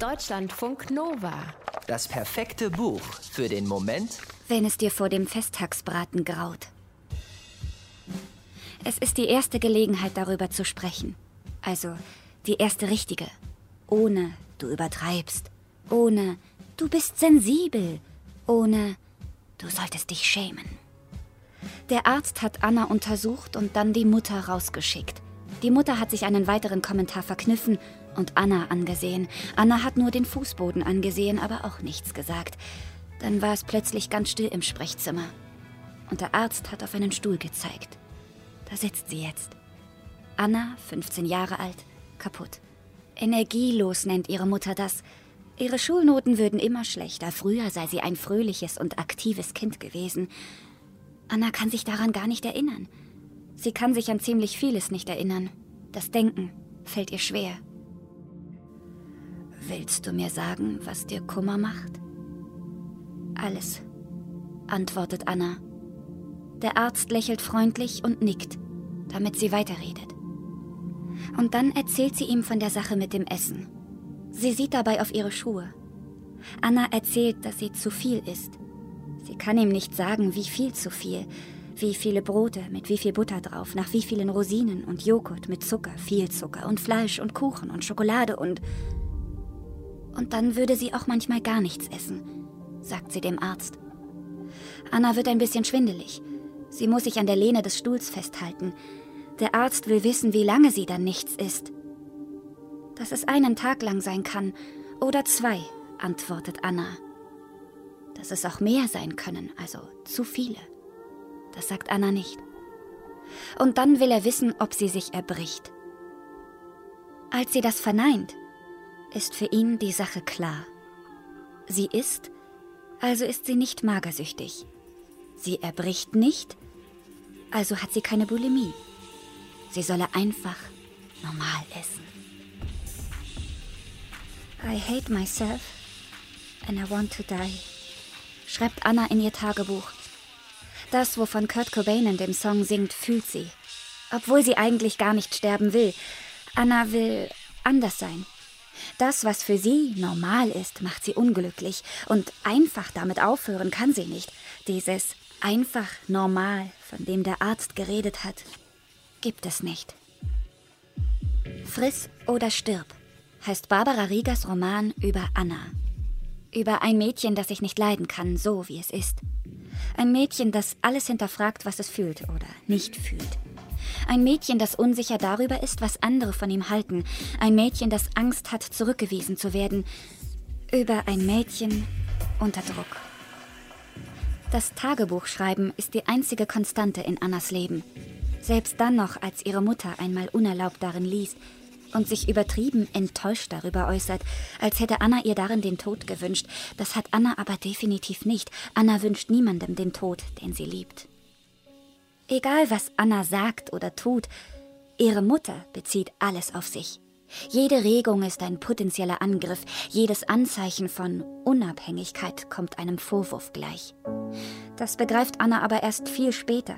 Deutschlandfunk Nova. Das perfekte Buch für den Moment, wenn es dir vor dem Festtagsbraten graut. Es ist die erste Gelegenheit, darüber zu sprechen. Also die erste richtige. Ohne du übertreibst. Ohne du bist sensibel. Ohne du solltest dich schämen. Der Arzt hat Anna untersucht und dann die Mutter rausgeschickt. Die Mutter hat sich einen weiteren Kommentar verkniffen und Anna angesehen. Anna hat nur den Fußboden angesehen, aber auch nichts gesagt. Dann war es plötzlich ganz still im Sprechzimmer. Und der Arzt hat auf einen Stuhl gezeigt. Da sitzt sie jetzt. Anna, 15 Jahre alt, kaputt. Energielos nennt ihre Mutter das. Ihre Schulnoten würden immer schlechter. Früher sei sie ein fröhliches und aktives Kind gewesen. Anna kann sich daran gar nicht erinnern. Sie kann sich an ziemlich vieles nicht erinnern. Das Denken fällt ihr schwer. Willst du mir sagen, was dir Kummer macht? Alles, antwortet Anna. Der Arzt lächelt freundlich und nickt, damit sie weiterredet. Und dann erzählt sie ihm von der Sache mit dem Essen. Sie sieht dabei auf ihre Schuhe. Anna erzählt, dass sie zu viel isst. Sie kann ihm nicht sagen, wie viel zu viel. Wie viele Brote mit wie viel Butter drauf, nach wie vielen Rosinen und Joghurt mit Zucker, viel Zucker und Fleisch und Kuchen und Schokolade und... Und dann würde sie auch manchmal gar nichts essen, sagt sie dem Arzt. Anna wird ein bisschen schwindelig. Sie muss sich an der Lehne des Stuhls festhalten. Der Arzt will wissen, wie lange sie dann nichts isst. Dass es einen Tag lang sein kann oder zwei, antwortet Anna. Dass es auch mehr sein können, also zu viele. Das sagt Anna nicht. Und dann will er wissen, ob sie sich erbricht. Als sie das verneint, ist für ihn die Sache klar. Sie ist, also ist sie nicht magersüchtig. Sie erbricht nicht, also hat sie keine Bulimie. Sie solle einfach normal essen. I hate myself and I want to die, schreibt Anna in ihr Tagebuch. Das, wovon Kurt Cobain in dem Song singt, fühlt sie. Obwohl sie eigentlich gar nicht sterben will. Anna will anders sein. Das, was für sie normal ist, macht sie unglücklich. Und einfach damit aufhören kann sie nicht. Dieses einfach normal, von dem der Arzt geredet hat, gibt es nicht. Friss oder stirb heißt Barbara Riegers Roman über Anna. Über ein Mädchen, das ich nicht leiden kann, so wie es ist. Ein Mädchen, das alles hinterfragt, was es fühlt oder nicht fühlt. Ein Mädchen, das unsicher darüber ist, was andere von ihm halten. Ein Mädchen, das Angst hat, zurückgewiesen zu werden. Über ein Mädchen unter Druck. Das Tagebuchschreiben ist die einzige Konstante in Annas Leben. Selbst dann noch, als ihre Mutter einmal unerlaubt darin liest und sich übertrieben enttäuscht darüber äußert, als hätte Anna ihr darin den Tod gewünscht. Das hat Anna aber definitiv nicht. Anna wünscht niemandem den Tod, den sie liebt. Egal was Anna sagt oder tut, ihre Mutter bezieht alles auf sich. Jede Regung ist ein potenzieller Angriff, jedes Anzeichen von Unabhängigkeit kommt einem Vorwurf gleich. Das begreift Anna aber erst viel später.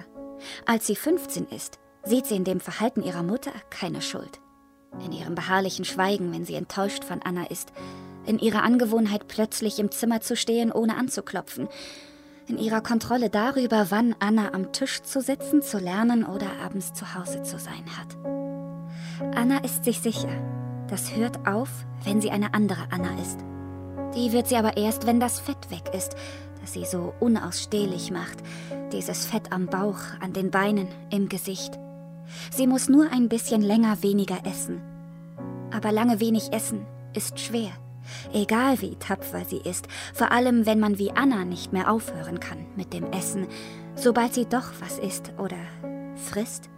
Als sie 15 ist, sieht sie in dem Verhalten ihrer Mutter keine Schuld. In ihrem beharrlichen Schweigen, wenn sie enttäuscht von Anna ist, in ihrer Angewohnheit, plötzlich im Zimmer zu stehen, ohne anzuklopfen, in ihrer Kontrolle darüber, wann Anna am Tisch zu sitzen, zu lernen oder abends zu Hause zu sein hat. Anna ist sich sicher, das hört auf, wenn sie eine andere Anna ist. Die wird sie aber erst, wenn das Fett weg ist, das sie so unausstehlich macht, dieses Fett am Bauch, an den Beinen, im Gesicht. Sie muss nur ein bisschen länger weniger essen. Aber lange wenig essen ist schwer. Egal wie tapfer sie ist, vor allem wenn man wie Anna nicht mehr aufhören kann mit dem Essen, sobald sie doch was isst oder frisst.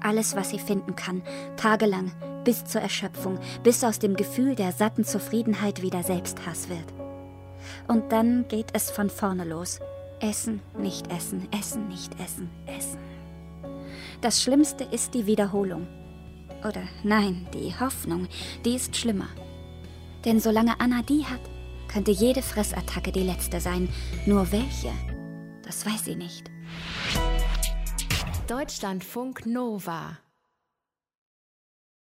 Alles, was sie finden kann, tagelang, bis zur Erschöpfung, bis aus dem Gefühl der satten Zufriedenheit wieder Selbsthass wird. Und dann geht es von vorne los. Essen, nicht essen, essen, nicht essen, essen. Das Schlimmste ist die Wiederholung. Oder nein, die Hoffnung, die ist schlimmer. Denn solange Anna die hat, könnte jede Fressattacke die letzte sein. Nur welche, das weiß sie nicht. Deutschlandfunk Nova